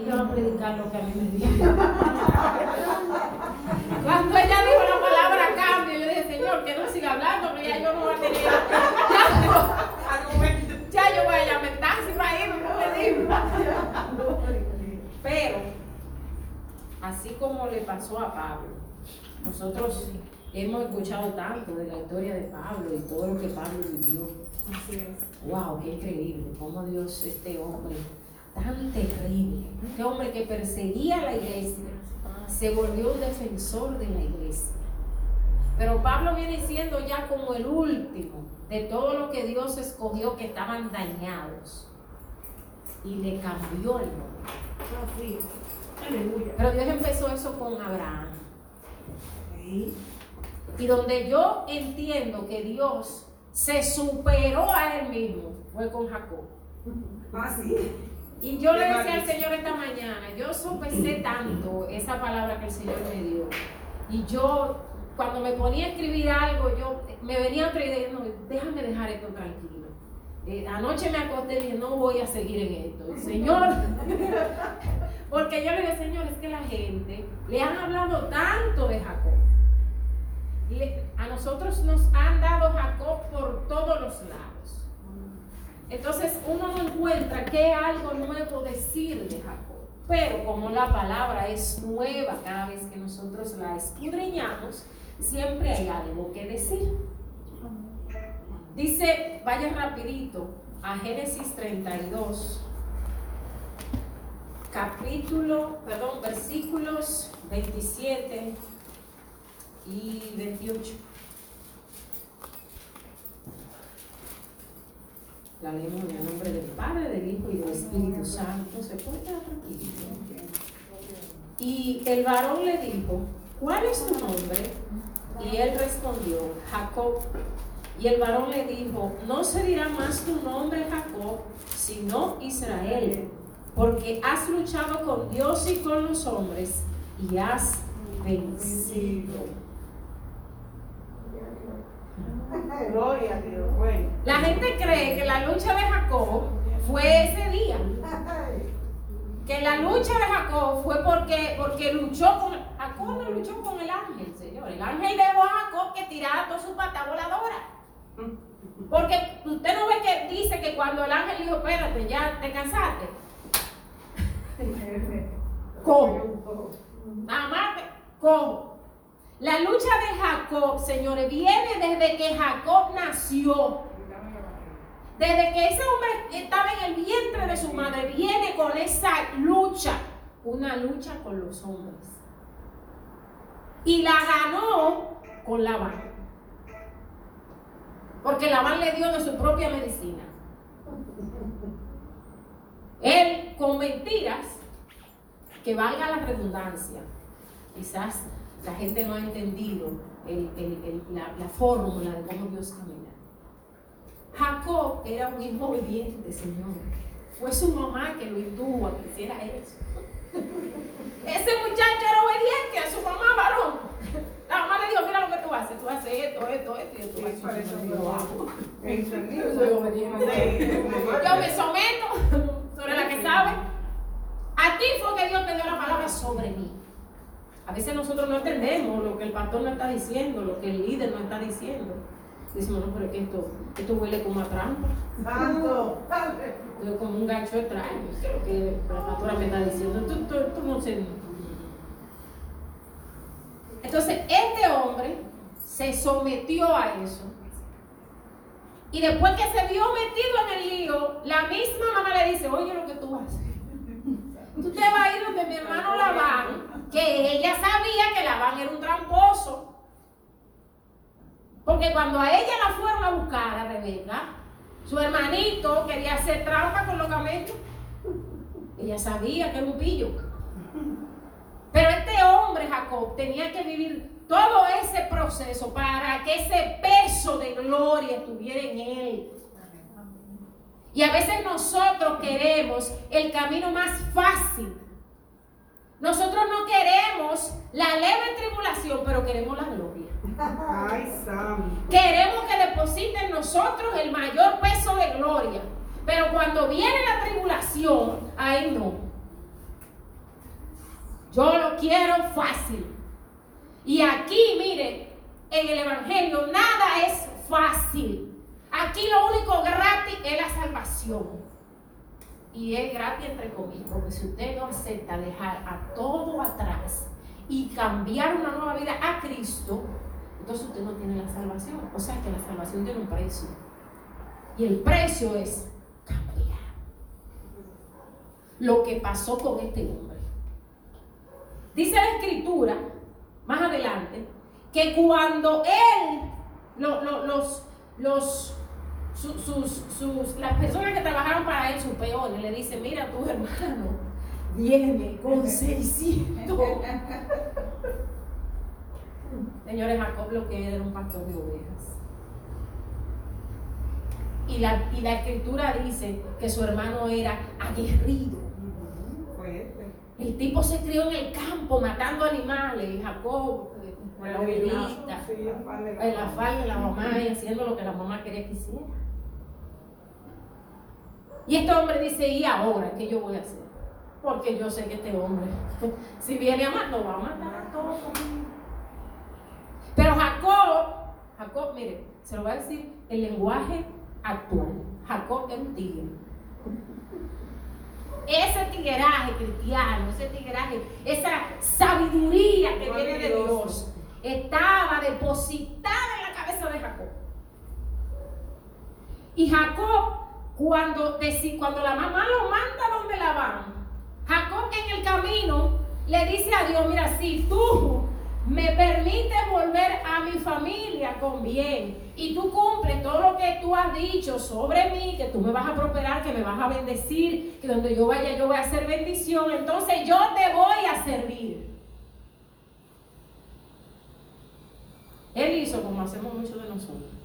ella va a predicar lo que a mí me dijo. Cuando ella dijo la palabra cambio, yo dije, Señor, que no siga hablando, que ya yo no voy a tener. Ya, ya yo voy a llamar taxi para irme, no me digo. Pero, así como le pasó a Pablo, nosotros hemos escuchado tanto de la historia de Pablo y todo lo que Pablo vivió. Así es. Wow, qué increíble, cómo Dios, este hombre tan terrible, este hombre que perseguía a la iglesia, se volvió un defensor de la iglesia. Pero Pablo viene siendo ya como el último de todo lo que Dios escogió que estaban dañados. Y le cambió el nombre. Aleluya. Pero Dios empezó eso con Abraham. Y donde yo entiendo que Dios se superó a él mismo fue con Jacob. Ah, sí. Y yo le decía al. Señor esta mañana, yo sopesé tanto esa palabra que el Señor me dio. Y yo, cuando me ponía a escribir algo, yo me venía otra idea, no, déjame dejar esto tranquilo. Eh, anoche me acosté y dije, no voy a seguir en esto. Señor, porque yo le digo, Señor, es que la gente le han hablado tanto de Jacob. Le- a nosotros nos han dado Jacob por todos los lados. Entonces uno no encuentra qué algo nuevo decir de Jacob. Pero como la palabra es nueva cada vez que nosotros la escudriñamos, siempre hay algo que decir. Dice, vaya rapidito a Génesis 32, capítulo, perdón, versículos 27 y 28. La leemos en el nombre del Padre, del Hijo y del Espíritu Santo. Se puede quedar tranquilo. Y el varón le dijo, ¿cuál es tu nombre? Y él respondió, Jacob. Y el varón le dijo, no se dirá más tu nombre Jacob, sino Israel, porque has luchado con Dios y con los hombres y has vencido. Gloria a Dios. Bueno. La gente cree que la lucha de Jacob fue ese día. Que la lucha de Jacob fue porque, porque luchó con. Jacob no luchó con el ángel, señor. El ángel dejó a Jacob que tirara toda su pata voladora. Porque usted no ve que dice que cuando el ángel dijo, espérate, ya te cansaste. Cojo. Nada más cojo. La lucha de Jacob, señores, viene desde que Jacob nació. Desde que ese hombre estaba en el vientre de su madre, viene con esa lucha. Una lucha con los hombres. Y la ganó con Labán. Porque Labán le dio de su propia medicina. Él, con mentiras, que valga la redundancia, quizás la gente no ha entendido el- el- el- la, la fórmula de cómo Dios camina. Jacob era un hijo obediente, Señor. Fue su mamá que lo indujo a que hiciera eso. Ese muchacho era obediente a su mamá varón. La mamá le dijo, mira lo que tú haces, tú haces esto, esto, esto, y tú haces eso Yo lo hago. Entendido. Yo soy obediente. Yo me someto sobre la que sabe. A ti fue que Dios te dio la palabra sobre mí. A veces nosotros no entendemos lo que el pastor nos está diciendo, lo que el líder nos está diciendo. Decimos, no, pero es que esto, esto huele como a trampa. Santo. Como un gancho extraño. Lo que la pastora me está diciendo. Esto, esto- esto no se. Entonces, este hombre se sometió a eso. Y después que se vio metido en el lío, la misma mamá le dice, oye lo que tú haces. Tú te vas a ir donde mi hermano Labán, que ella sabía que Labán era un tramposo. Porque cuando a ella la fueron a buscar a Rebeca, su hermanito quería hacer trampa con los camellos. Ella sabía que era un pillo. Pero este hombre, Jacob, tenía que vivir todo ese proceso para que ese peso de gloria estuviera en él. Y a veces nosotros queremos el camino más fácil. Nosotros no queremos la leve tribulación, pero queremos la gloria. Ay. Queremos que deposite en nosotros el mayor peso de gloria. Pero cuando viene la tribulación, ahí no. Yo lo quiero fácil. Y aquí, mire, en el Evangelio nada es fácil. Aquí lo único gratis es la salvación. Y es gratis entre comillas, porque si usted no acepta dejar a todo atrás y cambiar una nueva vida a Cristo, entonces usted no tiene la salvación. O sea que la salvación tiene un precio. Y el precio es cambiar. Lo que pasó con este hombre. Dice la escritura, más adelante, que cuando él, los, los, sus, las personas que trabajaron para él, sus peones, le dicen, mira tu hermano, viene con 600. Señores, Jacob lo que era un pastor de ovejas. Y la, y la escritura dice que su hermano era aguerrido. El tipo se crió en el campo matando animales, Jacob, con la ovelita, en la falda de la mamá y haciendo lo que la mamá quería que hiciera. Y este hombre dice, ¿y ahora qué yo voy a hacer? Porque yo sé que este hombre, si viene a matar, lo va a matar a todos. Pero Jacob, Jacob, mire, se lo voy a decir el lenguaje actual. Jacob es un tigre. Ese tigueraje cristiano, ese tigueraje, esa sabiduría que viene de Dios, estaba depositada en la cabeza de Jacob. Y Jacob, cuando, cuando la mamá lo manda donde la van, Jacob en el camino le dice a Dios, mira, si tú me permite volver a mi familia con bien y tú cumples todo lo que tú has dicho sobre mí, que tú me vas a prosperar, que me vas a bendecir, que donde yo vaya yo voy a hacer bendición, entonces yo te voy a servir. Él hizo como hacemos muchos de nosotros.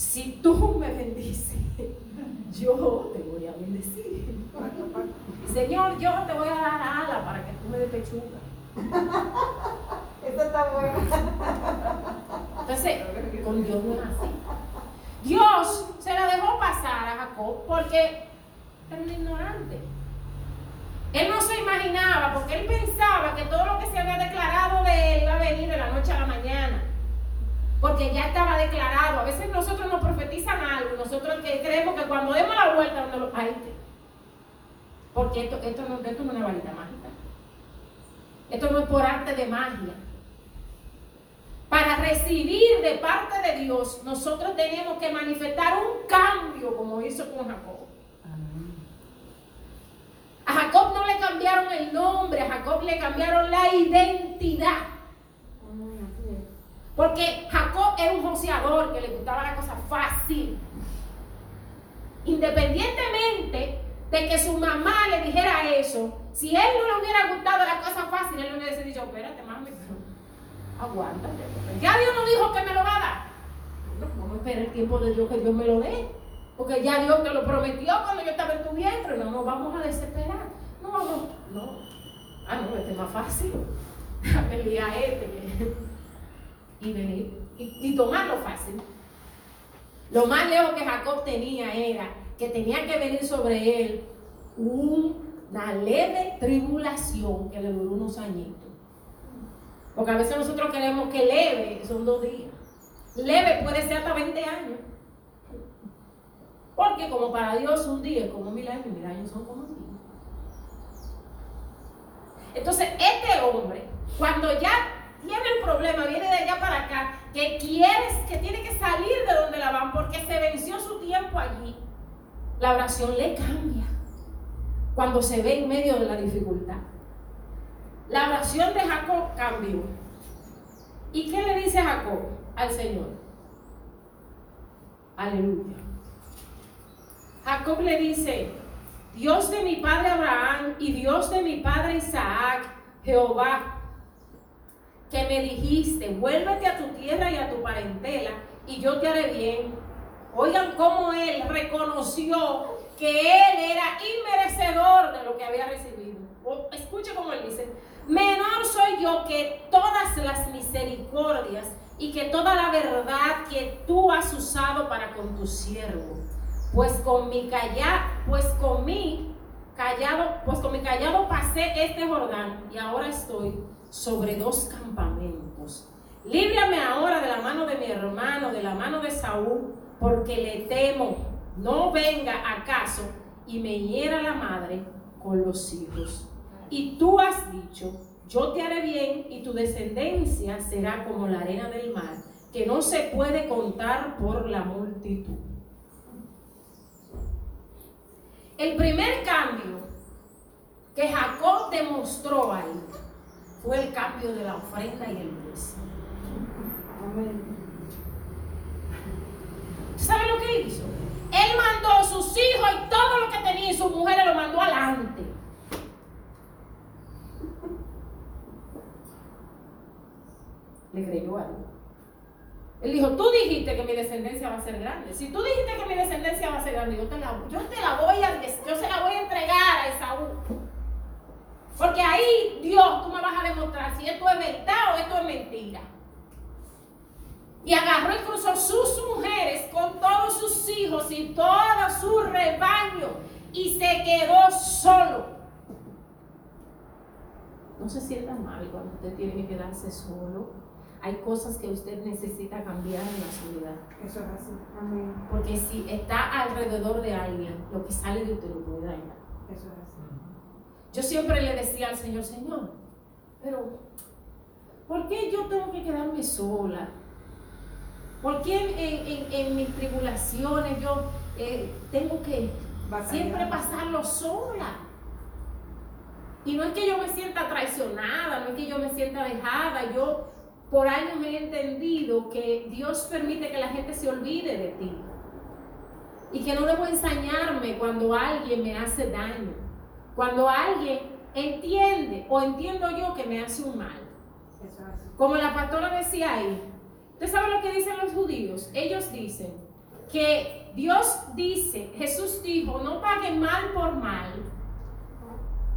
Si tú me bendices, yo te voy a bendecir. Señor, yo te voy a dar ala para que tú me des pechuga. Esto está bueno. Entonces, con Dios no es así. Dios se la dejó pasar a Jacob porque era un ignorante. Él no se imaginaba, porque él pensaba que todo lo que se había declarado de él iba a venir de la noche a la mañana. Porque ya estaba declarado. A veces nosotros nos profetizan algo, nosotros creemos que cuando demos la vuelta, donde lo Porque esto, esto, no, esto no es una varita mágica. Esto no es por arte de magia. Para recibir de parte de Dios, nosotros tenemos que manifestar un cambio como hizo con Jacob. A Jacob no le cambiaron el nombre, a Jacob le cambiaron la identidad. Porque Jacob era un joseador que le gustaba la cosa fácil. Independientemente de que su mamá le dijera eso, si él no le hubiera gustado la cosa fácil, él le hubiese dicho, espérate, mami, aguántate. Ya Dios no dijo que me lo va a dar. No, vamos a esperar el tiempo de Dios que Dios me lo dé. Porque ya Dios te lo prometió cuando yo estaba en tu vientre. No nos vamos a desesperar. No, vamos. No. Ah, no, este es más fácil. Déjame a este. Y venir. Y, tomarlo fácil. Lo más lejos que Jacob tenía era que tenía que venir sobre él una leve tribulación que le duró unos añitos. Porque a veces nosotros queremos que leve son dos días. Leve puede ser hasta 20 años. Porque como para Dios un día es como mil años, mil años son como mil. Entonces, este hombre, cuando ya tiene el problema, viene de allá para acá, que quiere, que tiene que salir de donde la van porque se venció su tiempo allí, la oración le cambia cuando se ve en medio de la dificultad. La oración de Jacob cambió. ¿Y qué le dice Jacob al Señor? Aleluya. Jacob le dice, Dios de mi padre Abraham y Dios de mi padre Isaac, Jehová, que me dijiste, vuélvete a tu tierra y a tu parentela y yo te haré bien. Oigan cómo él reconoció que él era inmerecedor de lo que había recibido. escuche cómo él dice, menor soy yo que todas las misericordias y que toda la verdad que tú has usado para con tu siervo. Pues con mi callar, pues con mi callado, pues con mi callado pasé este Jordán y ahora estoy sobre dos campamentos. Líbrame ahora de la mano de mi hermano, de la mano de Saúl, porque le temo, no venga acaso y me hiera la madre con los hijos. Y tú has dicho, yo te haré bien y tu descendencia será como la arena del mar, que no se puede contar por la multitud. El primer cambio que Jacob demostró ahí fue el cambio de la ofrenda y el diezmo. ¿Sabe lo que hizo? Él mandó a sus hijos y todo lo que tenía y sus mujeres lo mandó adelante. Le creyó algo. Él dijo, tú dijiste que mi descendencia va a ser grande. Si tú dijiste que mi descendencia va a ser grande, yo te la, yo te la voy a, yo se la voy a entregar a Esaú. Porque ahí, Dios, tú me vas a demostrar si esto es verdad o esto es mentira. Y agarró y cruzó sus mujeres con todos sus hijos y todo su rebaño y se quedó solo. No se sienta mal cuando usted tiene que quedarse solo. Hay cosas que usted necesita cambiar en la soledad. Eso es así. Amén. Porque si está alrededor de alguien, lo que sale de usted lo puede dañar. Eso es así. Yo siempre le decía al Señor, Señor, pero ¿por qué yo tengo que quedarme sola? ¿Por qué en, en- en mis tribulaciones yo eh, tengo que siempre pasarlo sola? Y no es que yo me sienta traicionada, no es que yo me sienta dejada. Yo por años he entendido que Dios permite que la gente se olvide de ti. Y que no debo ensañarme cuando alguien me hace daño. Cuando alguien entiende o entiendo yo que me hace un mal. Como la pastora decía ahí, ¿usted sabe lo que dicen los judíos? Ellos dicen que Dios dice, Jesús dijo, no pague mal por mal,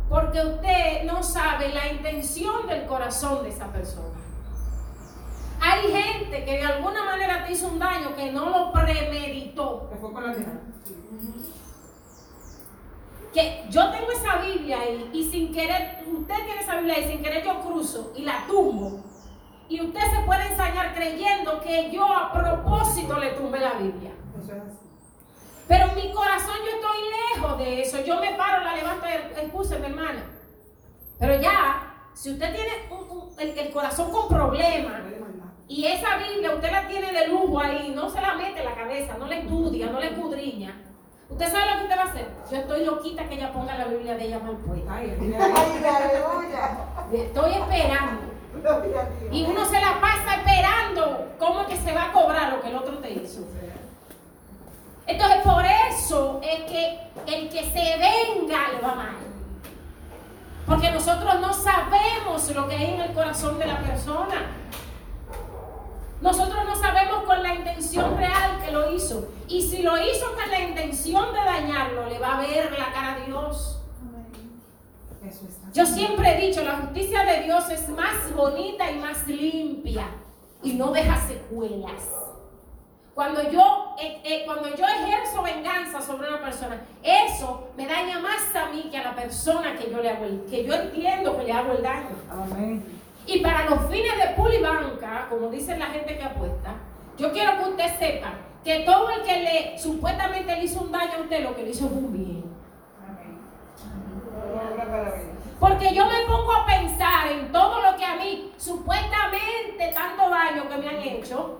porque usted no sabe la intención del corazón de esa persona. Hay gente que de alguna manera te hizo un daño que no lo premeditó. Que fue con la. Que yo tengo esa Biblia ahí y sin querer, usted tiene esa Biblia ahí, sin querer yo cruzo y la tumbo. Y usted se puede ensañar creyendo que yo a propósito le tumbé la Biblia. Pero en mi corazón yo estoy lejos de eso. Yo me paro, la levanto y excuse mi hermana. Pero ya, si usted tiene un- un- el, el corazón con problemas y esa Biblia usted la tiene de lujo ahí, no se la mete en la cabeza, no la estudia, no la escudriña. ¿Usted sabe lo que usted va a hacer? Yo estoy loquita que ella ponga la Biblia de ella mal puesta. Ay, aleluya. Estoy esperando. Y uno se la pasa esperando cómo es que se va a cobrar lo que el otro te hizo. Entonces, por eso es que el que se venga le va mal. Porque nosotros no sabemos lo que hay en el corazón de la persona. Nosotros no sabemos con la intención real que lo hizo. Y si lo hizo con la intención de dañarlo, le va a ver la cara a Dios. Yo siempre he dicho, la justicia de Dios es más bonita y más limpia y no deja secuelas. Cuando yo, eh, eh, cuando yo ejerzo venganza sobre una persona, eso me daña más a mí que a la persona que yo le hago el, que yo entiendo que le hago el daño. Amén. Y para los fines de pulibanca, como dicen la gente que apuesta, yo quiero que usted sepa que todo el que le supuestamente le hizo un daño a usted, lo que le hizo es un bien. Porque yo me pongo a pensar en todo lo que a mí supuestamente tanto daño que me han hecho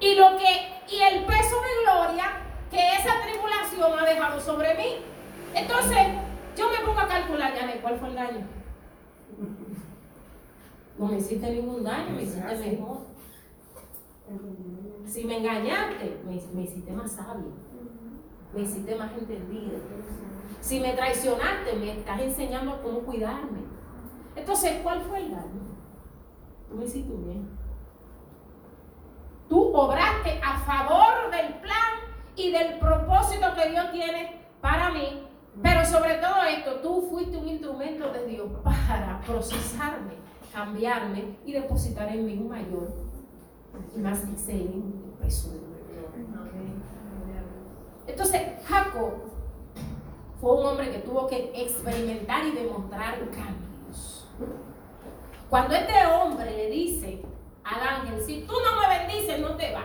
y lo que y el peso de gloria que esa tribulación ha dejado sobre mí. Entonces, yo me pongo a calcular, ya cuál fue el daño. No me hiciste ningún daño, me hiciste mejor. Si me engañaste, me, me hiciste más sabio, me hiciste más entendido. Si me traicionaste, me estás enseñando cómo cuidarme. Entonces, ¿cuál fue el daño? Tú me hiciste bien. Tú obraste a favor del plan y del propósito que Dios tiene para mí. Pero sobre todo esto, tú fuiste un instrumento de Dios para procesarme, cambiarme y depositar en mí un mayor y más excelente peso de. Entonces, Jacob fue un hombre que tuvo que experimentar y demostrar cambios. Cuando este hombre le dice al ángel, si tú no me bendices, no te vas.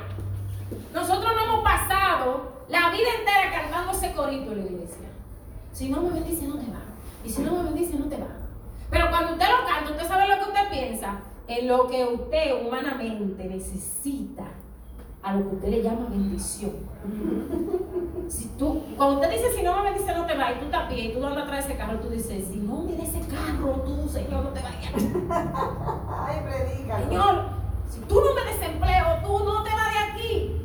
Nosotros no hemos pasado la vida entera cantando ese corito en la iglesia. Si no me bendices, no te vas. Y si no me bendices, no te vas. Pero cuando usted lo canta, usted sabe lo que usted piensa, en lo que usted humanamente necesita a lo que usted le llama bendición. Si tú, cuando usted dice si no me bendice no te va y tú pie y tú andas atrás de ese carro, tú dices, si no me ese carro, tú, Señor, no te vayas. Ay, predica. Señor, si tú no me des empleo, tú no te vas de aquí.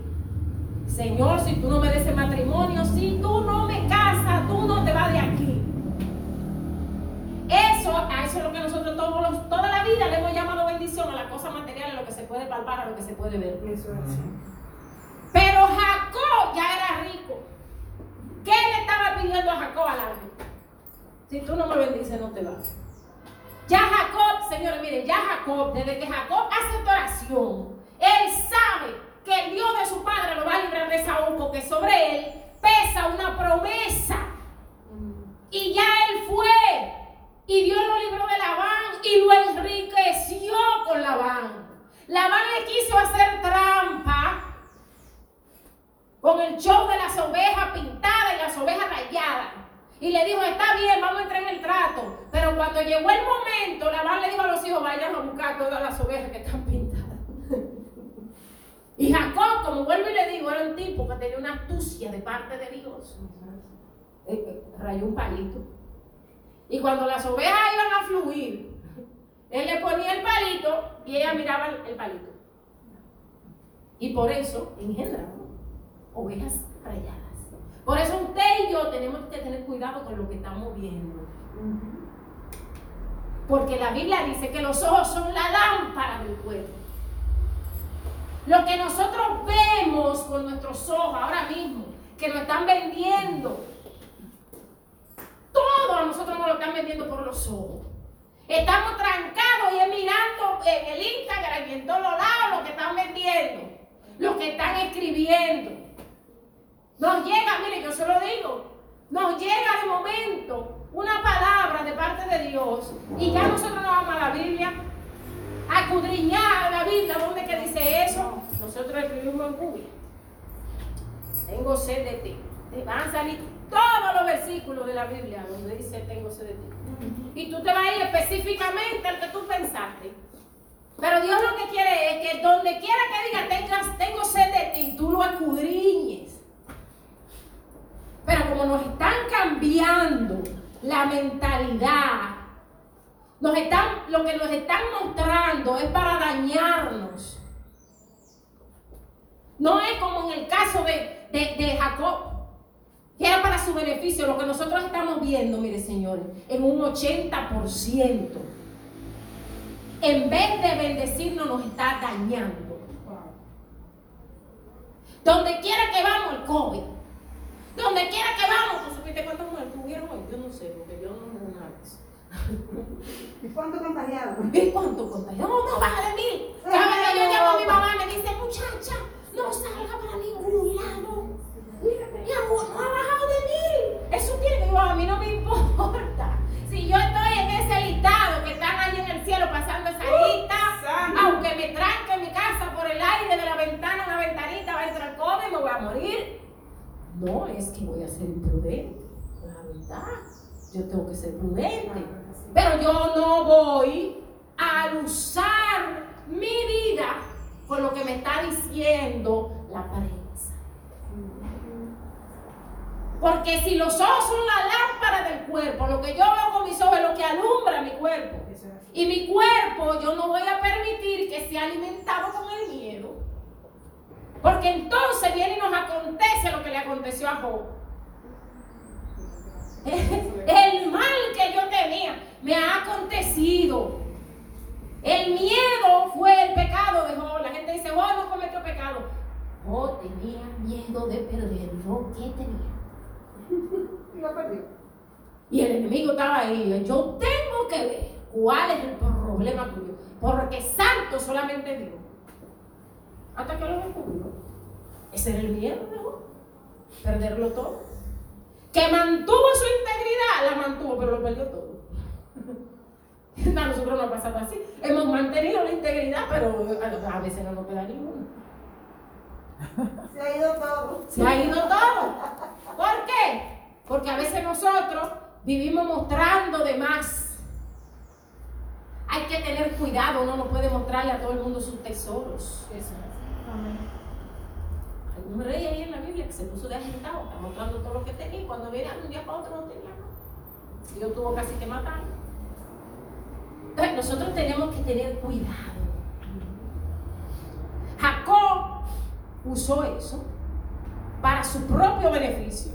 Señor, si tú no me des el matrimonio, si tú no me casas, tú no te vas de aquí. Eso, es lo que nosotros todos los- toda la vida le hemos llamado bendición a las cosas materiales, a lo que se puede palpar, a lo que se puede ver. Eso es así. Pero Jacob ya era rico. ¿Qué le estaba pidiendo a Jacob al ángel? Si tú no me bendices, no te vas. Ya Jacob, señores, miren, ya Jacob, desde que Jacob hace esta oración, él sabe que el Dios de su padre lo va a librar de Saúl, porque sobre él pesa una promesa. Y ya él fue. Y Dios lo libró de Labán y lo enriqueció con Labán. Labán le quiso hacer trampa con el show de las ovejas pintadas y las ovejas rayadas. Y le dijo, está bien, vamos a entrar en el trato. Pero cuando llegó el momento, Labán le dijo a los hijos, vayan a buscar todas las ovejas que están pintadas. y Jacob, como vuelvo y le digo, era un tipo que tenía una astucia de parte de Dios. Eh, eh, rayó un palito. Y cuando las ovejas iban a fluir, él le ponía el palito y ella miraba el, palito. Y por eso engendraron ovejas rayadas. Por eso usted y yo tenemos que tener cuidado con lo que estamos viendo. Porque la Biblia dice que los ojos son la lámpara del cuerpo. Lo que nosotros vemos con nuestros ojos ahora mismo, que nos están vendiendo, todo a nosotros nos lo están vendiendo por los ojos. Estamos trancados y mirando en el Instagram y en todos los lados lo que están vendiendo, lo que están escribiendo. Nos llega, mire, yo se lo digo, nos llega de momento una palabra de parte de Dios y ya nosotros nos vamos a la Biblia, a escudriñar la Biblia, ¿dónde que dice eso? Nosotros escribimos en Google. Tengo sed de ti. Te van a salir todos los versículos de la Biblia donde dice tengo sed de ti. Y tú te vas a ir específicamente al que tú pensaste. Pero Dios lo que quiere es que donde quiera que diga tengo sed de ti, tú lo escudriñes. Pero como nos están cambiando la mentalidad, nos están, lo que nos están mostrando es para dañarnos. No es como en el caso de, de, de Jacob, que era para su beneficio. Lo que nosotros estamos viendo, mire señores, en un 80%. En vez de bendecirnos, nos está dañando. Donde quiera que vamos, el COVID. Donde quiera que vamos, ¿tú supiste cuántos muertos hubieron hoy? Yo no sé, porque yo no me eso. ¿Y cuánto contagiado? ¿Y cuánto contagió? No, no, baja de mil. Cada vez que yo llamo a mi mamá me dice, muchacha, no salga para ningún lado. Mi amor, no ha bajado de mil. Eso tiene que a mí no me importa. Si yo estoy en ese listado que están ahí en el cielo pasando esa lista, aunque me tranque en mi casa por el aire de la ventana, una ventanita, va a entrar COVID y me voy a morir. No es que voy a ser imprudente. La verdad, yo tengo que ser prudente. Pero yo no voy a usar mi vida con lo que me está diciendo la prensa. Porque si los ojos son la lámpara del cuerpo, lo que yo veo con mis ojos es lo que alumbra mi cuerpo. Y mi cuerpo yo no voy a permitir que sea alimentado con el miedo. Porque entonces viene y nos acontece lo que le aconteció a Job. El mal que yo tenía me ha acontecido. El miedo fue el pecado de Job. La gente dice, Job no cometió pecado. Job tenía miedo de perderlo. ¿Qué tenía? Y lo perdió. Y el enemigo estaba ahí. Yo tengo que ver cuál es el problema tuyo. Porque santo solamente Dios. Hasta que lo descubrió. Ese era el miedo de Job. Perderlo todo. que mantuvo su integridad, la mantuvo, pero lo perdió todo. A nosotros no ha pasado así. Hemos mantenido la integridad, pero a veces no nos queda ninguno. Se ha ido todo. Se ha ido todo. ¿Por qué? Porque a veces nosotros vivimos mostrando de más. Hay que tener cuidado, uno no puede mostrarle a todo el mundo sus tesoros. Eso. Hay un rey ahí en la Biblia que se puso de agitado, está mostrando todo lo que tenía y cuando viene de un día para otro no tenía nada. Dios tuvo casi que matarlo. Entonces nosotros tenemos que tener cuidado. Jacob usó eso para su propio beneficio.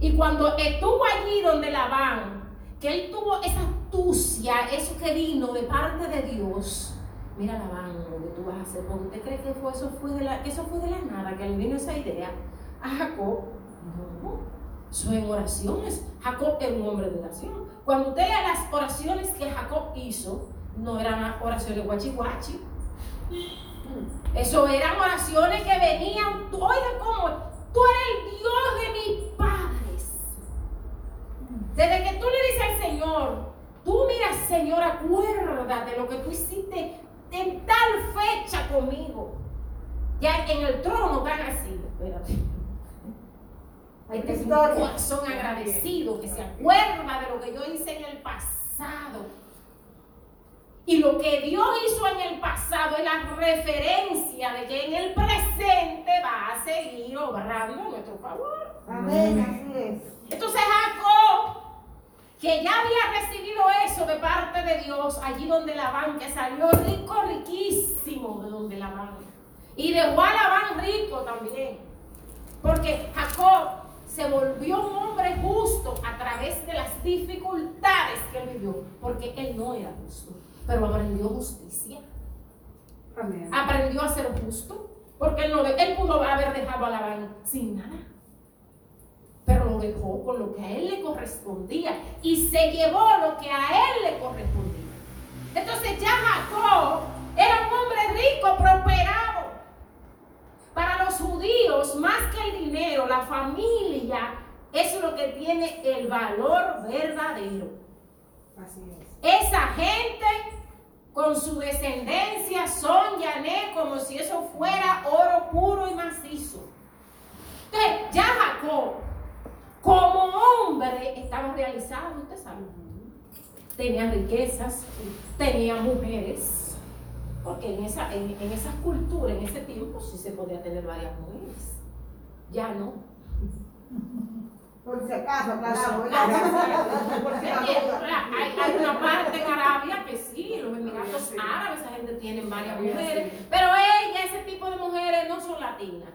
Y cuando estuvo allí donde Labán, que él tuvo esa astucia, eso que vino de parte de Dios, mira Labán, lo que tú vas a hacer, ¿usted cree que, eso, fue de la, eso fue de la nada, que le vino esa idea a Jacob? No, son en oraciones. Jacob era un hombre de oración. Cuando usted lea las oraciones que Jacob hizo, no eran oraciones guachi guachi. Eso eran oraciones que venían, oiga cómo, tú eres el Dios de mis padres. Desde que tú le dices al Señor, tú miras Señor, acuérdate de lo que tú hiciste en tal fecha conmigo. Ya en el trono tan así, espérate. Este es un corazón agradecido que se acuerda de lo que yo hice en el pasado. Y lo que Dios hizo en el pasado es la referencia de que en el presente va a seguir obrando a nuestro favor. Amén, así es. Entonces Jacob, que ya había recibido eso de parte de Dios, allí donde Labán, que salió rico, riquísimo de donde Labán. Y dejó a Labán rico también. Porque Jacob se volvió un hombre justo a través de las dificultades que él vivió, porque él no era justo pero aprendió justicia. Aprendió a ser justo, porque él, no, él pudo haber dejado a Labán sin nada. Pero lo dejó con lo que a él le correspondía y se llevó lo que a él le correspondía. Entonces ya Jacob era un hombre rico, prosperado. Para los judíos, más que el dinero, la familia es lo que tiene el valor verdadero. Esa gente con su descendencia son Yané como si eso fuera oro puro y macizo. Entonces, ya Jacob, como hombre, estaba realizado, usted sabe. Tenía riquezas, tenía mujeres, porque en, esa, en, en esas culturas, en ese tiempo, sí se podía tener varias mujeres. Ya no. Por si acaso, aclaramos. hay, hay una parte en Arabia que sí, los Emiratos Árabes, esa gente tiene varias mujeres, pero ella, ese tipo de mujeres no son latinas.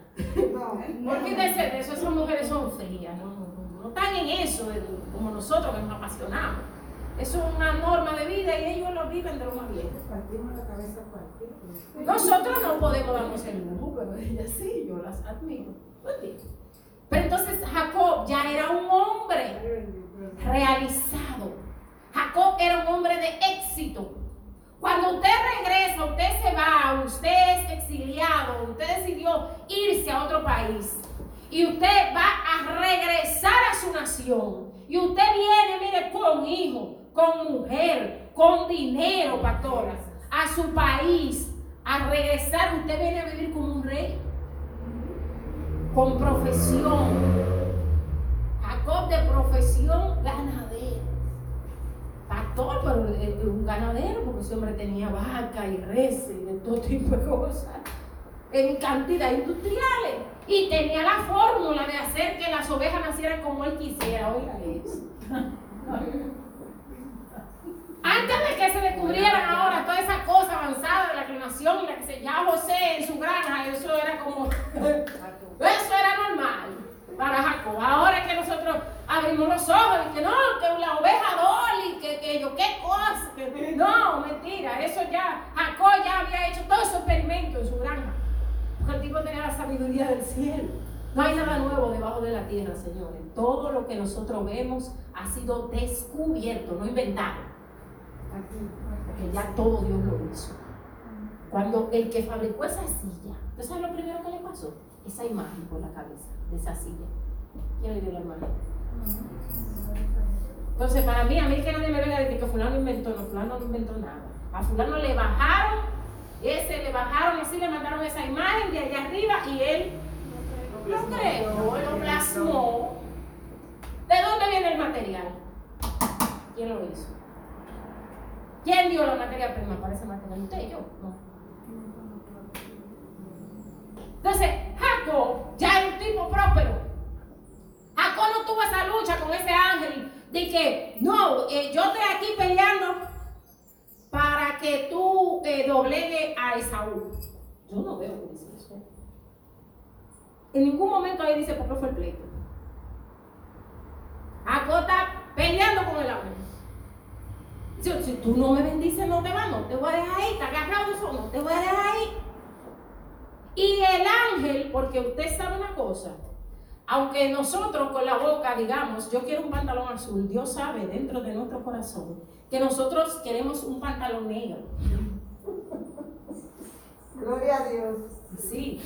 Olvídense de eso, esas mujeres son frías, no, no, están en eso como nosotros que nos apasionamos. Eso es una norma de vida y ellos lo viven de lo más bien. Nosotros no podemos darnos el lujo, pero ellas sí, yo las admiro. Pero entonces Jacob ya era un hombre realizado. Jacob era un hombre de éxito. Cuando usted regresa, usted se va, usted es exiliado, usted decidió irse a otro país y usted va a regresar a su nación. Y usted viene, mire, con hijo, con mujer, con dinero, pastora, a su país, a regresar. Usted viene a vivir rey con profesión. Jacob de profesión ganadero. Pastor, pero un ganadero, porque ese hombre tenía vaca y res y de todo tipo de cosas. En cantidad industriales. Y tenía la fórmula de hacer que las ovejas nacieran como él quisiera. Oiga eso. Antes de que se descubrieran ahora toda esa cosa avanzada de la clonación y la que se llama José en su granja, eso era como eso era normal para Jacob. Ahora que nosotros abrimos los ojos y que no, que la oveja Dolly, que, que yo, qué cosa. no, mentira, eso ya, Jacob ya había hecho todo su experimento en su granja. Porque el tipo tenía la sabiduría del cielo. No hay nada nuevo debajo de la tierra, señores. Todo lo que nosotros vemos ha sido descubierto, no inventado. Porque ya todo Dios lo hizo. Cuando el que fabricó esa silla, ¿usted sabe lo primero que le pasó? Esa imagen por la cabeza de esa silla. ¿Quién le dio la imagen? Entonces, para mí, a mí que nadie me venga a decir que fulano inventó, no, fulano no inventó nada. A fulano le bajaron, ese le bajaron, así le mandaron esa imagen de allá arriba y él lo creó, lo plasmó. ¿De dónde viene el material? ¿Quién lo hizo? ¿Quién dio la materia prima para ese material? ¿Usted? ¿Yo? No. Entonces, Jacob ya era un tipo próspero. Jacob no tuvo esa lucha con ese ángel de que, no, eh, yo estoy aquí peleando para que tú eh, doblegue a Esaú. Yo no veo que dice eso. En ningún momento ahí dice por qué fue el pleito. Jacob está peleando con el ángel. Si, si tú no me bendices, no te vas, no te voy a dejar ahí, está agarrado eso, no te voy a dejar ahí. Y el ángel, porque usted sabe una cosa, aunque nosotros con la boca digamos, yo quiero un pantalón azul, Dios sabe dentro de nuestro corazón que nosotros queremos un pantalón negro. Gloria a Dios. Sí,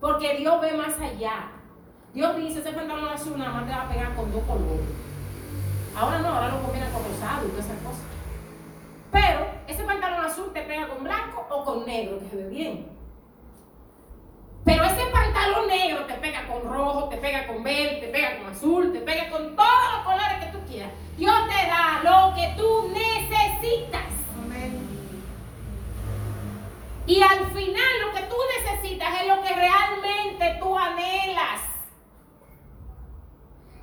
porque Dios ve más allá. Dios dice, ese pantalón azul nada más te va a pegar con dos colores. Ahora no, ahora lo combinan con rosado y todas esas cosas. Pero ese pantalón azul te pega con blanco o con negro, que se ve bien. Pero ese pantalón negro te pega con rojo, te pega con verde, te pega con azul, te pega con todos los colores que tú quieras. Dios te da lo que tú necesitas. Y al final lo que tú necesitas es lo que realmente tú anhelas.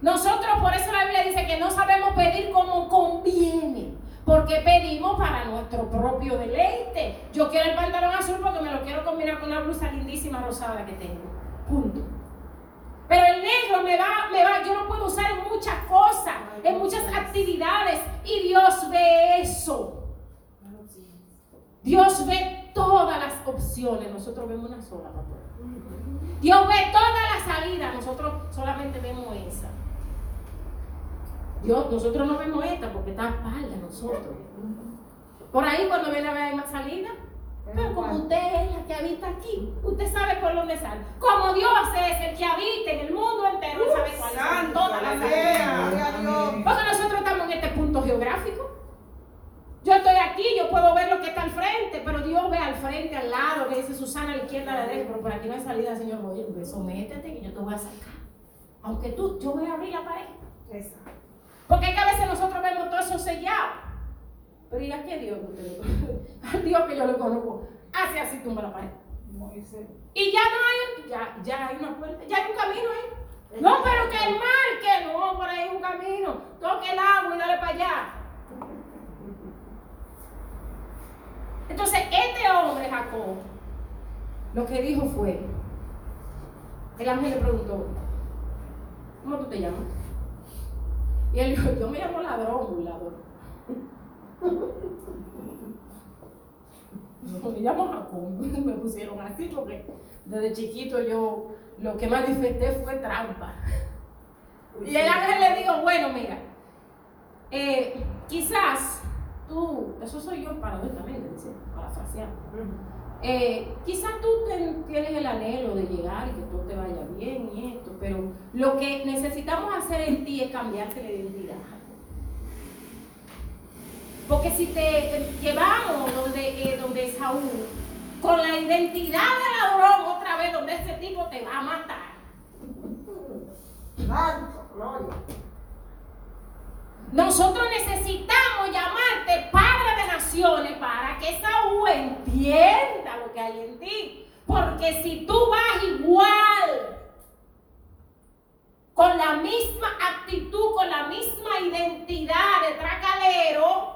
Nosotros por eso la Biblia dice que no sabemos pedir como conviene. Porque pedimos para nuestro propio deleite. Yo quiero el pantalón azul porque me lo quiero combinar con una blusa lindísima rosada que tengo. Punto. Pero el negro me va, me va, yo lo puedo usar en muchas cosas, en muchas actividades. Y Dios ve eso. Dios ve todas las opciones. Nosotros vemos una sola, papá. Dios ve todas las salidas. Nosotros solamente vemos esa. Dios, nosotros no vemos esta porque está espalda nosotros. Por ahí cuando viene a ver más salida. Pero como usted es la que habita aquí, usted sabe por dónde sale. Como Dios es el que habita en el mundo entero, Él sabe cuáles son todas las. Porque nosotros estamos en este punto geográfico. Yo estoy aquí, yo puedo ver lo que está al frente, pero Dios ve al frente, al lado, que dice Susana a la izquierda, a la derecha, pero por aquí no hay salida, Señor. Oye, pues sométete que yo te voy a sacar. Aunque tú, yo voy a abrir la pared. Esa. Porque es que a veces nosotros vemos todo eso sellado. Pero ¿y a qué Dios usted Al Dios que yo le conozco. Hace así tumba la pared. Y ya no hay, ya, ya hay una puerta, ya hay un camino ahí. No, pero que el mar, que no, por ahí hay un camino. Toque el agua y dale para allá. Entonces, este hombre, Jacob, lo que dijo fue, el ángel le preguntó, ¿cómo tú te llamas? Y él dijo, yo me llamo ladrón, burlador. Me llamo Jacob, me pusieron así porque desde chiquito yo lo que manifesté fue trampa. Y el ángel le dijo, bueno, mira, eh, quizás tú, eso soy yo paradójicamente, dice, parafraseando. Eh, quizás tú tienes el anhelo de llegar y que todo te vaya bien y esto, pero lo que necesitamos hacer en ti es cambiarte la identidad. Porque si te llevamos donde, eh, donde Saúl, con la identidad de ladrón otra vez, donde ese tipo te va a matar. Santo, gloria. Nosotros necesitamos llamarte Padre de Naciones para que Saúl entienda lo que hay en ti. Porque si tú vas igual, con la misma actitud, con la misma identidad de tracalero,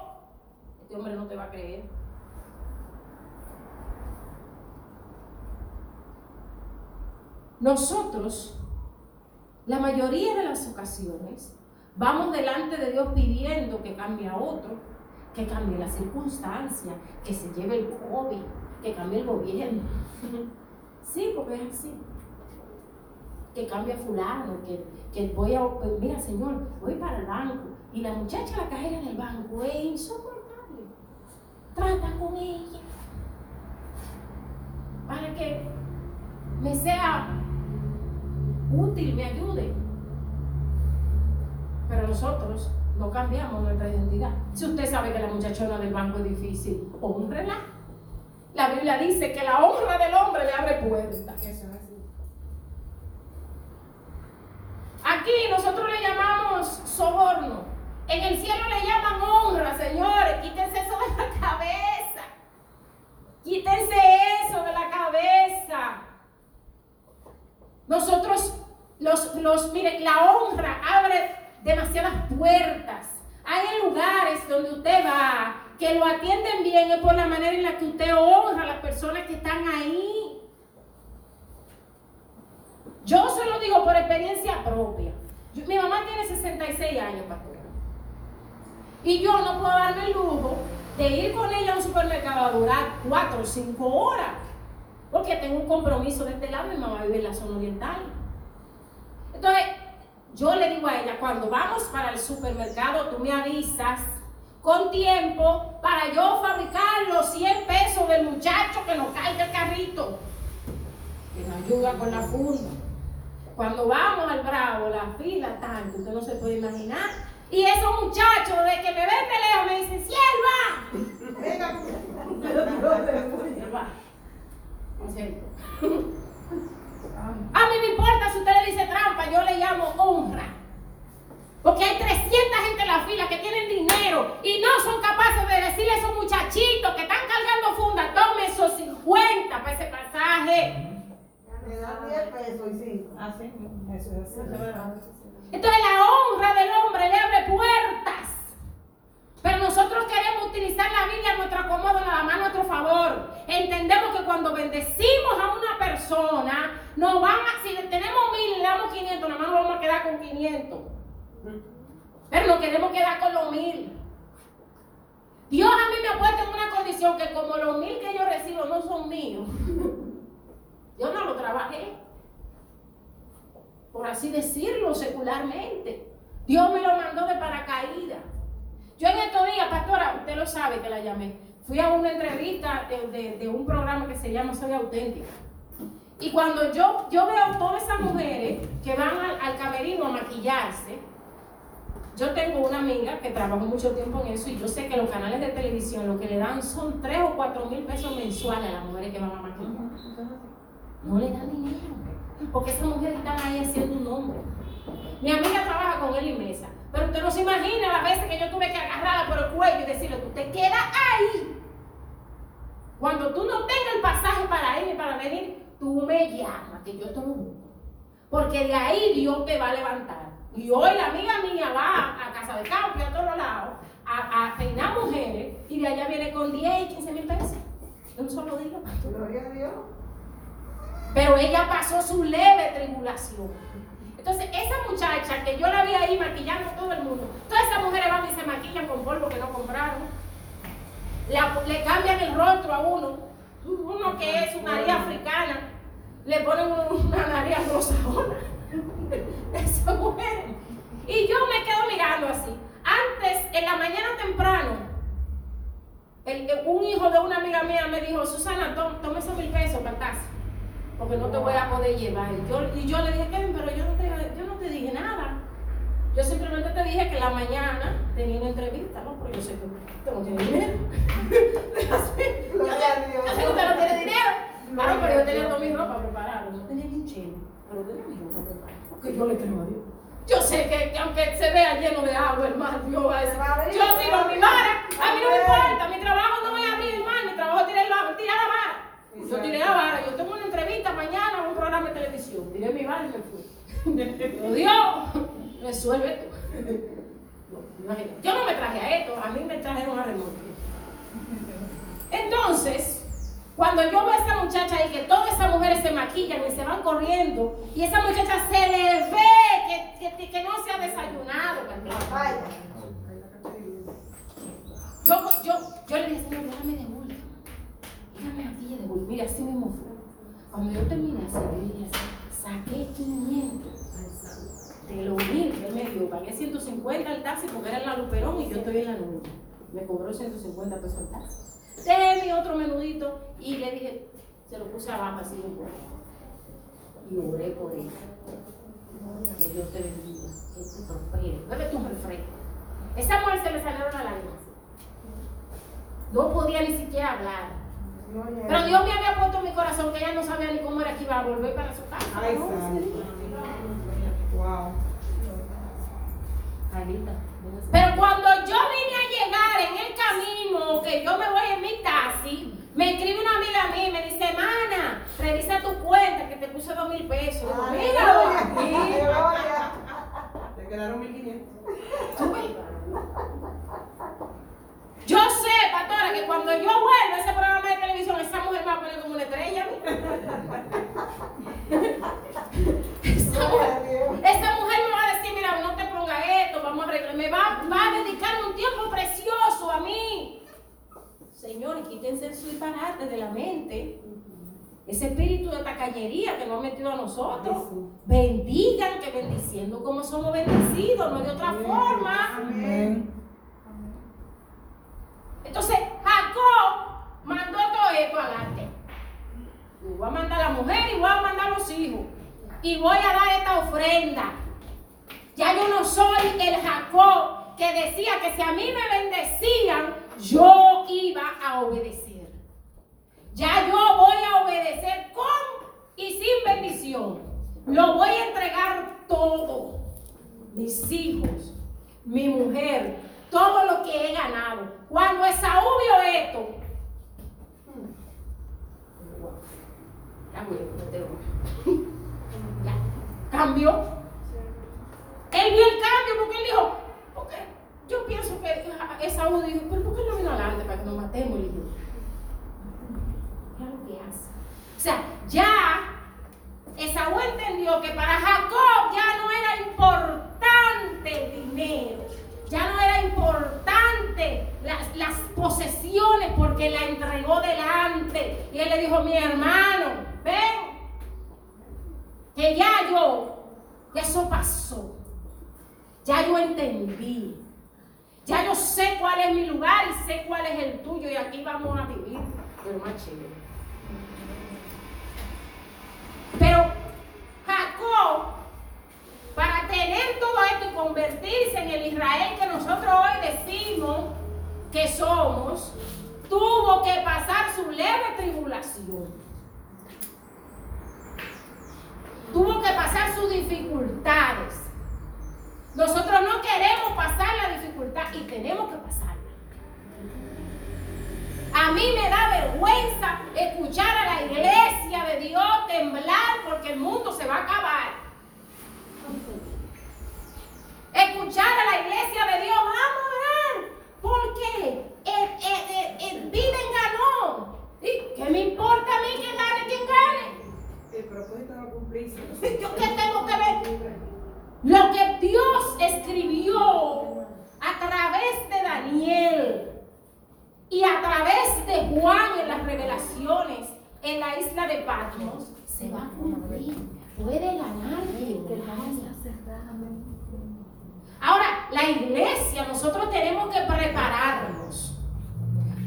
este hombre no te va a creer. Nosotros, la mayoría de las ocasiones, vamos delante de Dios pidiendo que cambie a otro, que cambie la circunstancia, que se lleve el COVID, que cambie el gobierno. Sí, porque es así. Que cambie a fulano, que, que voy a, pues mira señor, voy para el banco. Y la muchacha, la cajera del banco, es insoportable. Trata con ella. Para que me sea útil, me ayude. Pero nosotros no cambiamos nuestra identidad. Si usted sabe que la muchachona del banco es difícil, honrela. La Biblia dice que la honra del hombre le abre puertas. Eso es así. Aquí nosotros le llamamos soborno. En el cielo le llaman honra, señores. Quítense eso de la cabeza. Quítense eso de la cabeza. Nosotros, los, los, mire, la honra abre demasiadas puertas. Hay lugares donde usted va que lo atienden bien es por la manera en la que usted honra a las personas que están ahí. Yo se lo digo por experiencia propia. Mi mamá tiene 66 años, pastora. Y yo no puedo darme el lujo de ir con ella a un supermercado a durar 4 o 5 horas. Porque tengo un compromiso de este lado, mi mamá vive en la zona oriental. Yo le digo a ella, cuando vamos para el supermercado, tú me avisas con tiempo para yo fabricar los 100 pesos del muchacho que nos caiga el carrito. Que nos ayuda con la funda. Cuando vamos al Bravo, la fila tan que usted no se puede imaginar. Y esos muchachos de que me ven de lejos me dicen, ¡Sierva! Venga. A mí me importa si usted le dice trampa, yo le llamo honra. Porque hay 300 gente en la fila que tienen dinero y no son capaces de decirle a esos muchachitos que están cargando funda, tome esos 50 para ese pasaje. Me dan 10 pesos y 5. así. Eso es así. Entonces la honra del hombre le abre puertas. Pero nosotros queremos utilizar la Biblia a nuestro acomodo, nada más a nuestro favor. Entendemos que cuando bendecimos a una persona, nos van a, si tenemos mil le damos 500, nada más nos vamos a quedar con 500. Pero no queremos quedar con los mil. Dios a mí me ha puesto en una condición que como los mil que yo recibo no son míos, yo no lo trabajé por así decirlo secularmente. Dios me lo mandó de paracaídas. Yo en estos días, pastora, usted lo sabe que la llamé, fui a una entrevista de, de- de un programa que se llama Soy Auténtica. Y cuando yo, yo veo todas esas mujeres que van al, al camerino a maquillarse, yo tengo una amiga que trabajó mucho tiempo en eso y yo sé que los canales de televisión lo que le dan son 3 o 4 mil pesos mensuales a las mujeres que van a maquillar. No le dan dinero. Porque esas mujeres están ahí haciendo un nombre. Mi amiga trabaja con él y mesa. Pero usted no se imagina las veces que yo tuve que agarrarla por el cuello y decirle, usted queda ahí. Cuando tú no tengas el pasaje para ir y para venir, tú me llamas, que yo te lo busco. Porque de ahí Dios te va a levantar. Y hoy la amiga mía va a Casa de Campo y a todos lados a, a peinar mujeres y de allá viene con 10 y 15 mil pesos. En un solo día. Gloria a Dios. Pero ella pasó su leve tribulación. Entonces, esa muchacha que yo la vi ahí maquillando a todo el mundo, todas esas mujeres van y se maquillan con polvo que no compraron. Le cambian el rostro a uno, uno que es una nariz africana, le ponen una nariz rosada. Esa mujer. Y yo me quedo mirando así. Antes, en la mañana temprano, un hijo de una amiga mía me dijo, Susana, tom- tome esos mil pesos casa, porque no te voy a poder llevar. Y yo, y yo le dije, Kevin, pero yo no, te, yo no te dije nada. Yo simplemente te dije que la mañana tenía una entrevista, ¿no? Porque yo sé que usted no tiene dinero. yo, a sé que usted no tiene dinero. Claro, pero yo tenía toda mi ropa preparada. No tenía ni un pero tenía mi ropa preparada. Porque yo le creo a Dios. Yo sé que, que aunque se vea lleno de agua, hermano, Dios va a decir, yo tiro mi vara, a mí no me importa, mi trabajo no es abrir mar, mi trabajo es tirar la, tirar la vara. Yo tiré la vara, yo tengo una entrevista mañana en un programa de televisión, tiré mi vara y me fui. Pero Dios, resuelve tú. No, imagínate. Yo no me traje a esto, a mí me trajeron a remolque. Entonces, cuando yo veo a esa muchacha ahí, que todas esas mujeres se maquillan y se van corriendo, y esa muchacha se le ve que, que, que no se ha desayunado. Vaya. Yo, yo, yo le dije, Señor, déjame de Déjame aquí de. Mira, así mismo fue. Cuando yo terminé así, dije así, saqué 500 de lo que él me dio. Pagué 150 al taxi porque era en la Luperón y yo estoy en la nube. Me cobró 150 pesos el taxi. Deme mi otro menudito y le dije, se lo puse abajo así un poco. Y oré por él. Que Dios te bendiga, que te prospere. Bébete un refresco. Esa mujer se le salieron las lágrimas. No podía ni siquiera hablar. Pero Dios me había puesto en mi corazón que ella no sabía ni cómo era que iba a volver para su casa. Ay, No. Wow. Pero cuando yo vine a llegar en el camino, que yo me voy en mi taxi, me escribe una amiga mía y me dice, Mana, revisa tu cuenta que te puse dos mil pesos. Aleluya. Te quedaron 1500. yo pastora, que cuando yo vuelva a ese programa de televisión, esa mujer me va a poner como una estrella. esa, mujer, esa mujer me va a decir, mira, no te pongas esto, vamos a arreglar. Me va, va a dedicar un tiempo precioso a mí. Señores, quítense el disparate de la mente. Ese espíritu de tacañería que nos ha metido a nosotros. Bendigan que bendiciendo como somos bendecidos, no de otra forma. Amén. Entonces, Jacob mandó todo esto adelante. Voy a mandar a la mujer y voy a mandar a los hijos. Y voy a dar esta ofrenda. Ya yo no soy el Jacob que decía que si a mí me bendecían, yo iba a obedecer. Ya yo voy a obedecer con y sin bendición. Lo voy a entregar todo. Mis hijos, mi mujer, todo lo que he ganado. Cuando Esaú vio esto, ya, voy. Ya, cambió. Él vio el cambio porque él dijo, porque yo pienso que Esaú dijo, pero ¿por qué no vino adelante para que nos matemos? Y yo, mira lo que hace. O sea, ya Esaú entendió que para Jacob ya no era importante el dinero, ya no era importante las, las posesiones porque la entregó delante. Y él le dijo, mi hermano, ven, que ya yo, ya eso pasó, ya yo entendí. Ya yo sé cuál es mi lugar y sé cuál es el tuyo y aquí vamos a vivir de lo más chévere. Pero Jacob, para tener todo esto y convertirse en el Israel que nosotros hoy decimos que somos, tuvo que pasar su leve tribulación. Tuvo que pasar sus dificultades. Nosotros no queremos pasar la dificultad y tenemos que pasarla. A mí me da vergüenza escuchar a la iglesia de Dios temblar porque el mundo se va a acabar. Escuchar a la iglesia de Dios, vamos a orar, porque el, el, el, el Biden ganó. ¿Y ¿Qué me importa a mí que gane quien gane? El propósito no cumplirse. ¿Yo qué tengo que ver? Lo que Dios escribió a través de Daniel y a través de Juan en las revelaciones en la isla de Patmos se va a cumplir. Puede ganar quien gane. Ahora, la iglesia, nosotros tenemos que prepararnos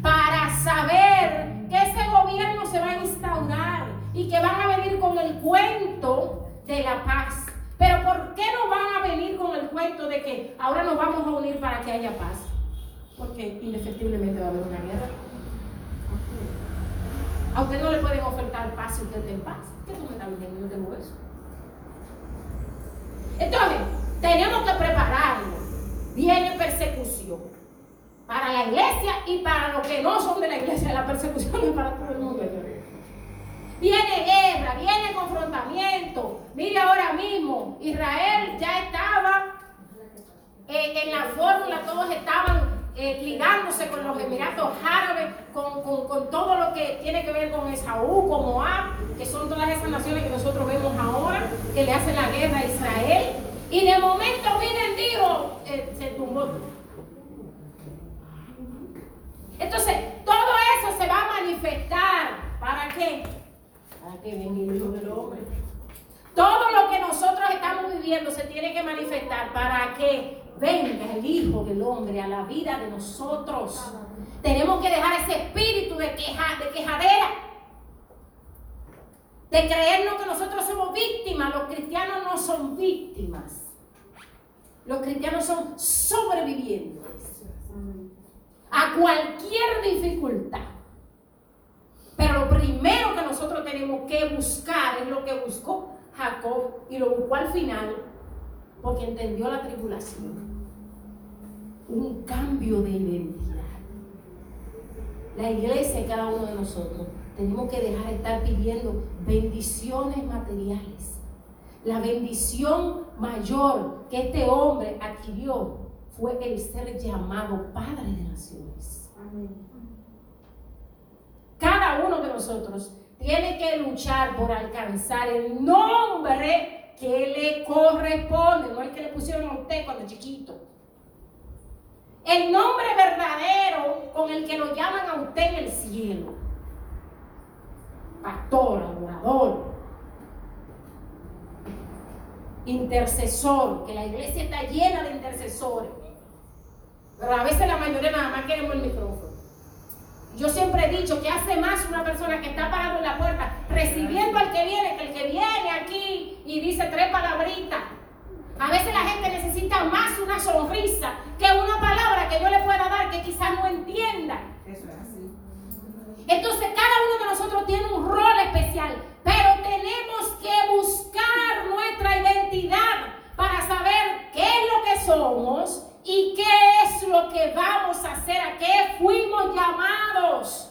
para saber que ese gobierno se va a instaurar y que van a venir con el cuento de la paz. Pero ¿por qué no van a venir con el cuento de que ahora nos vamos a unir para que haya paz? Porque indefectiblemente va a haber una guerra. A usted no le pueden ofertar paz si usted está en paz. ¿Qué tú me estás diciendo? Yo tengo eso. Entonces, tenemos que prepararnos. Viene persecución para la iglesia y para los que no son de la iglesia. La persecución es para todo el mundo. Viene guerra, viene confrontamiento. Mire ahora mismo, Israel ya estaba eh, en la fórmula, todos estaban eh, ligándose con los Emiratos Árabes, con, con- con todo lo que tiene que ver con Esaú, con Moab, que son todas esas naciones que nosotros vemos ahora, que le hacen la guerra a Israel. Y de momento Biden dijo, eh, se tumbó. Entonces, todo eso se va a manifestar. ¿Para qué? Para que venga el Hijo del Hombre. Todo lo que nosotros estamos viviendo se tiene que manifestar para que venga el Hijo del Hombre a la vida de nosotros. Tenemos que dejar ese espíritu de, queja, de quejadera. de creernos que nosotros somos víctimas. Los cristianos no son víctimas. Los cristianos son sobrevivientes a cualquier dificultad. Pero lo primero que nosotros tenemos que buscar es lo que buscó Jacob y lo buscó al final porque entendió la tribulación. Un cambio de identidad. La iglesia y cada uno de nosotros tenemos que dejar de estar pidiendo bendiciones materiales. La bendición mayor que este hombre adquirió fue el ser llamado Padre de Naciones. Cada uno de nosotros tiene que luchar por alcanzar el nombre que le corresponde, no el que le pusieron a usted cuando chiquito. El nombre verdadero con el que lo llaman a usted en el cielo. Pastor, adorador, intercesor, que la iglesia está llena de intercesores. Pero a veces la mayoría nada más queremos el micrófono. Yo siempre he dicho que hace más una persona que está parado en la puerta recibiendo al que viene que el que viene aquí y dice tres palabritas. A veces la gente necesita más una sonrisa que una palabra que yo le pueda dar que quizás no entienda. Eso es así. Entonces cada uno de nosotros tiene un rol especial, pero tenemos que buscar nuestra identidad para saber qué es lo que somos y qué es lo que vamos a hacer, a qué fuimos llamados.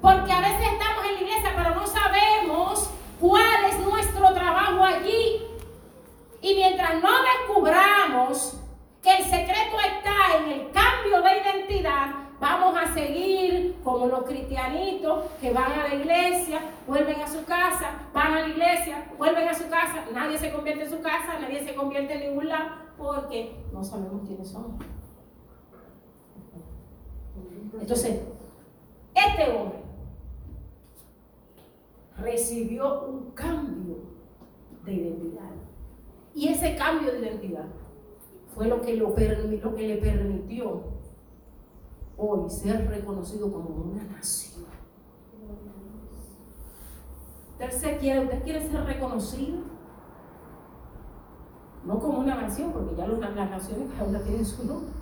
Porque a veces estamos en la iglesia, pero no sabemos cuál es nuestro trabajo allí. Y mientras no descubramos que el secreto está en el cambio de identidad, vamos a seguir como los cristianitos que van a la iglesia, vuelven a su casa, van a la iglesia, vuelven a su casa, nadie se convierte en su casa, nadie se convierte en ningún lado, porque no sabemos quiénes somos. Entonces, este hombre recibió un cambio de identidad. Y ese cambio de identidad fue lo que, lo, que le permitió hoy ser reconocido como una nación. ¿Usted quiere, usted quiere ser reconocido? No como una nación, porque ya las naciones cada una tiene su nombre.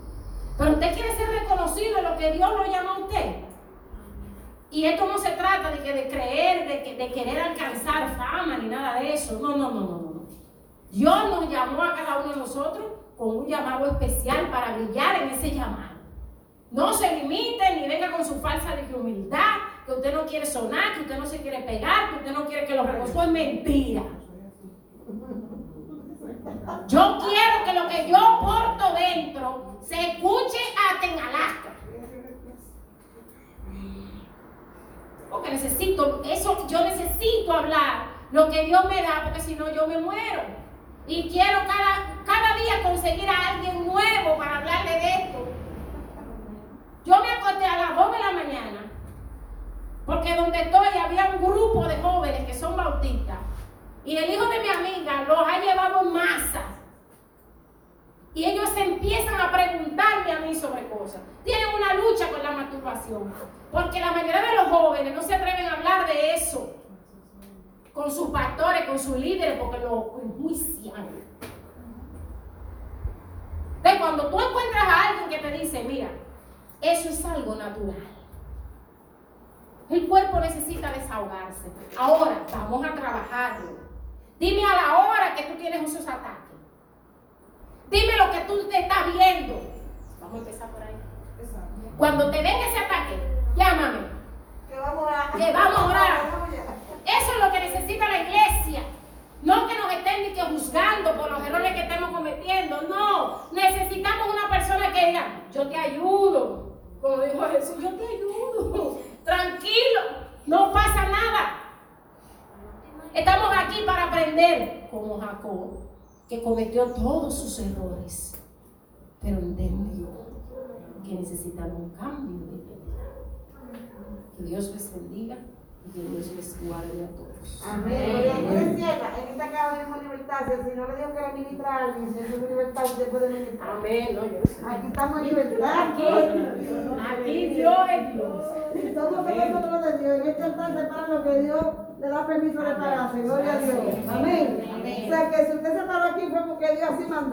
Pero usted quiere ser reconocido en lo que Dios lo llama a usted. Y esto no se trata de, que, de creer, de, de querer alcanzar fama ni nada de eso. No, no, no, no, no. Dios nos llamó a cada uno de nosotros con un llamado especial para brillar en ese llamado. No se limite ni venga con su falsa de humildad, que usted no quiere sonar, que usted no se quiere pegar, que usted no quiere que lo reconoce. Es mentira. Yo quiero que lo que yo porto dentro se escuche hasta en Alaska. Porque necesito, eso yo necesito hablar lo que Dios me da, porque si no yo me muero. Y quiero cada, cada día conseguir a alguien nuevo para hablarle de esto. Yo me acosté a las 2 de la mañana, porque donde estoy había un grupo de jóvenes que son bautistas. Y el hijo de mi amiga los ha llevado en masa. Y ellos empiezan a preguntarme a mí sobre cosas. Tienen una lucha con la masturbación. Porque la mayoría de los jóvenes no se atreven a hablar de eso con sus pastores, con sus líderes, porque lo enjuician. Entonces, cuando tú encuentras a alguien que te dice, mira, eso es algo natural. El cuerpo necesita desahogarse. Ahora, vamos a trabajarlo. Dime a la hora que tú tienes esos ataques. Dime lo que tú te estás viendo. Vamos a empezar por ahí. Cuando te venga ese ataque, llámame. Que vamos a orar. Que vamos a orar. Eso es lo que necesita la iglesia. No que nos estén ni que juzgando por los errores que estamos cometiendo. No. Necesitamos una persona que diga, yo te ayudo. Como dijo Jesús, yo te ayudo. Tranquilo. No pasa nada. Estamos aquí para aprender como Jacob, que cometió todos sus errores, pero entendió que necesitaba un cambio de identidad. Que Dios les bendiga que Dios les guarde a todos. Amén. En esta casa tenemos libertad. Si no le digo que la ministra a alguien, si es su libertad, usted puede ministrar. Amén. No, yo Aquí estamos en libertad. Aquí, aquí Dios es Dios. Somos nosotros de Dios. En este altar se para lo que Dios le da permiso de pararse. Gloria a Dios. Amén. O sea que si usted se paró aquí fue porque Dios así mandó.